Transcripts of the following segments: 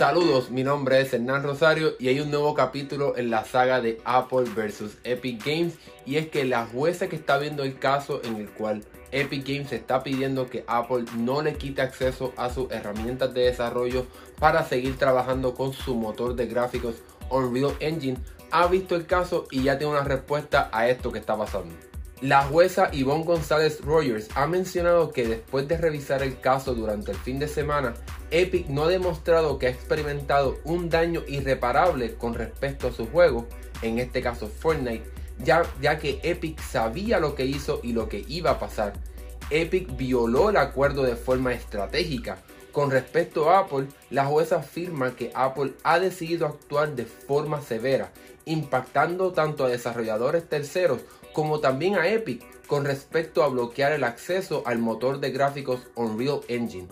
Saludos, mi nombre es Hernán Rosario y hay un nuevo capítulo en la saga de Apple vs Epic Games y es que la jueza que está viendo el caso en el cual Epic Games está pidiendo que Apple no le quite acceso a sus herramientas de desarrollo para seguir trabajando con su motor de gráficos Unreal Engine ha visto el caso y ya tiene una respuesta a esto que está pasando. La jueza Yvonne González Rogers ha mencionado que después de revisar el caso durante el fin de semana, Epic no ha demostrado que ha experimentado un daño irreparable con respecto a su juego, en este caso Fortnite, ya, ya que Epic sabía lo que hizo y lo que iba a pasar. Epic violó el acuerdo de forma estratégica. Con respecto a Apple, la jueza afirma que Apple ha decidido actuar de forma severa, impactando tanto a desarrolladores terceros como también a Epic con respecto a bloquear el acceso al motor de gráficos Unreal Engine.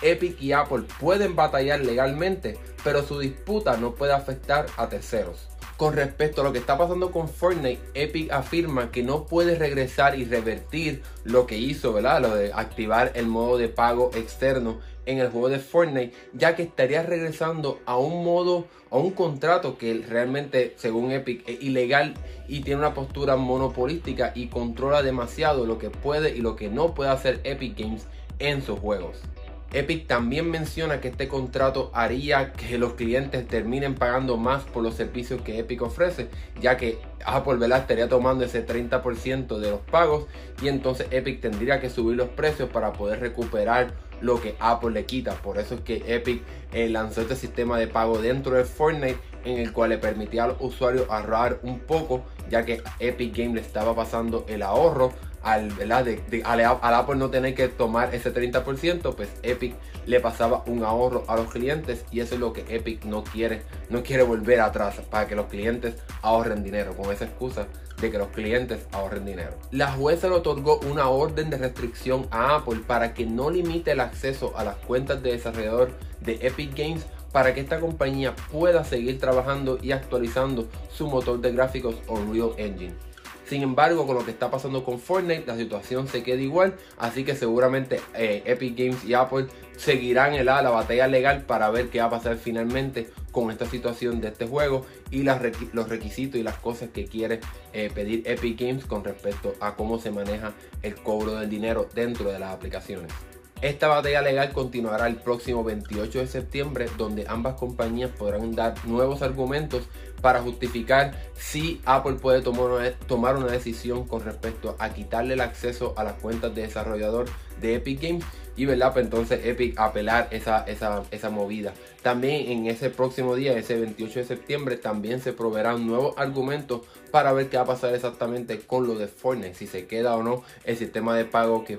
Epic y Apple pueden batallar legalmente, pero su disputa no puede afectar a terceros. Con respecto a lo que está pasando con Fortnite, Epic afirma que no puede regresar y revertir lo que hizo, ¿verdad? Lo de activar el modo de pago externo en el juego de Fortnite, ya que estaría regresando a un modo, a un contrato que realmente, según Epic, es ilegal y tiene una postura monopolística y controla demasiado lo que puede y lo que no puede hacer Epic Games en sus juegos. Epic también menciona que este contrato haría que los clientes terminen pagando más por los servicios que Epic ofrece, ya que Apple ¿verdad? estaría tomando ese 30% de los pagos y entonces Epic tendría que subir los precios para poder recuperar lo que Apple le quita. Por eso es que Epic eh, lanzó este sistema de pago dentro de Fortnite en el cual le permitía al usuario ahorrar un poco, ya que Epic Games le estaba pasando el ahorro al, Apple no tener que tomar ese 30%, pues Epic le pasaba un ahorro a los clientes y eso es lo que Epic no quiere, no quiere volver atrás para que los clientes ahorren dinero con esa excusa de que los clientes ahorren dinero. La jueza le otorgó una orden de restricción a Apple para que no limite el acceso a las cuentas de desarrollador de Epic Games para que esta compañía pueda seguir trabajando y actualizando su motor de gráficos Unreal Engine. Sin embargo, con lo que está pasando con Fortnite, la situación se queda igual. Así que seguramente eh, Epic Games y Apple seguirán en la, batalla legal para ver qué va a pasar finalmente con esta situación de este juego y los requisitos y las cosas que quiere eh, pedir Epic Games con respecto a cómo se maneja el cobro del dinero dentro de las aplicaciones. Esta batalla legal continuará el próximo 28 de septiembre, donde ambas compañías podrán dar nuevos argumentos para justificar si Apple puede tomar una, decisión con respecto a quitarle el acceso a las cuentas de desarrollador de Epic Games y verdad pues entonces Epic apelar esa, esa, esa movida. También en ese próximo día, ese 28 de septiembre, también se proveerán nuevos argumentos para ver qué va a pasar exactamente con lo de Fortnite, si se queda o no el sistema de pago que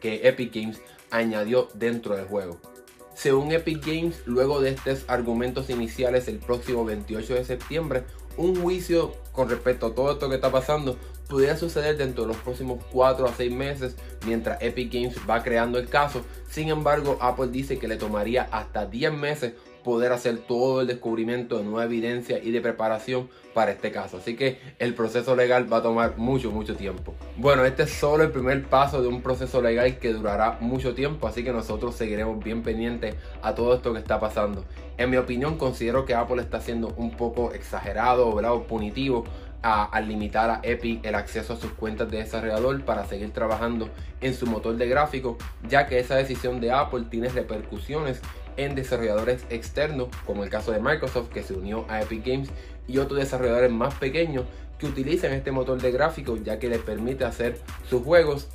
que Epic Games añadió dentro del juego. Según Epic Games, luego de estos argumentos iniciales el próximo 28 de septiembre, un juicio con respecto a todo esto que está pasando pudiera suceder dentro de los próximos 4 a 6 meses mientras Epic Games va creando el caso. Sin embargo, Apple dice que le tomaría hasta 10 meses poder hacer todo el descubrimiento de nueva evidencia y de preparación para este caso. Así que el proceso legal va a tomar mucho, mucho tiempo. Bueno, este es solo el primer paso de un proceso legal que durará mucho tiempo, así que nosotros seguiremos bien pendientes a todo esto que está pasando. En mi opinión, considero que Apple está siendo un poco exagerado o punitivo al limitar a Epic el acceso a sus cuentas de desarrollador para seguir trabajando en su motor de gráfico, ya que esa decisión de Apple tiene repercusiones en desarrolladores externos, como el caso de Microsoft que se unió a Epic Games y otros desarrolladores más pequeños que utilizan este motor de gráfico ya que les permite hacer sus juegos.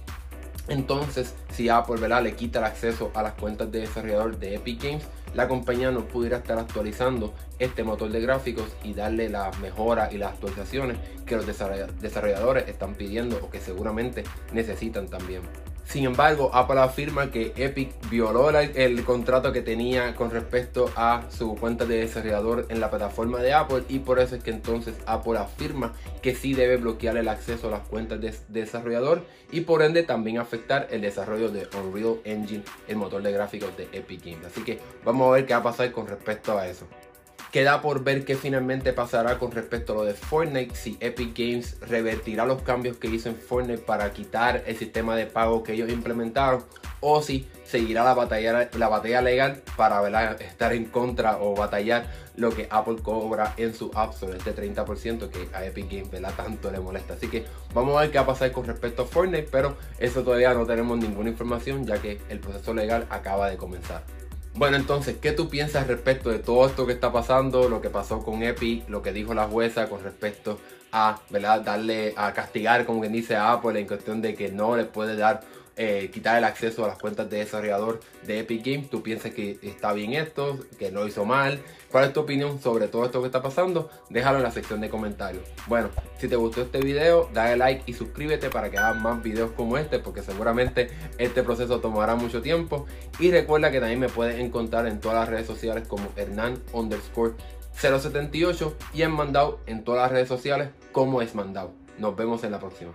Entonces, si Apple ¿verdad? le quita el acceso a las cuentas de desarrollador de Epic Games, la compañía no pudiera estar actualizando este motor de gráficos y darle las mejoras y las actualizaciones que los desarrolladores están pidiendo o que seguramente necesitan también. Sin embargo, Apple afirma que Epic violó el, contrato que tenía con respecto a su cuenta de desarrollador en la plataforma de Apple y por eso es que entonces Apple afirma que sí debe bloquear el acceso a las cuentas de, desarrollador y por ende también afectar el desarrollo de Unreal Engine, el motor de gráficos de Epic Games. Así que vamos a ver qué va a pasar con respecto a eso. Queda por ver qué finalmente pasará con respecto a lo de Fortnite, si Epic Games revertirá los cambios que hizo en Fortnite para quitar el sistema de pago que ellos implementaron o si seguirá la batalla, la batalla legal para estar en contra o batallar lo que Apple cobra en su App Store, este 30% que a Epic Games tanto le molesta. Así que vamos a ver qué va a pasar con respecto a Fortnite, pero eso todavía no tenemos ninguna información ya que el proceso legal acaba de comenzar. Bueno, entonces, ¿qué tú piensas respecto de todo esto que está pasando? Lo que pasó con Epic, lo que dijo la jueza con respecto a, ¿verdad? Darle, a castigar, como quien dice, a Apple en cuestión de que no le puede dar eh, quitar el acceso a las cuentas de desarrollador de Epic Games. ¿Tú piensas que está bien esto? ¿Que lo hizo mal? ¿Cuál es tu opinión sobre todo esto que está pasando? Déjalo en la sección de comentarios. Bueno, si te gustó este video, dale like y suscríbete para que hagas más videos como este, porque seguramente este proceso tomará mucho tiempo. Y recuerda que también me puedes encontrar en todas las redes sociales como Hernán underscore 078 y en Mandao en todas las redes sociales como es Mandao. Nos vemos en la próxima.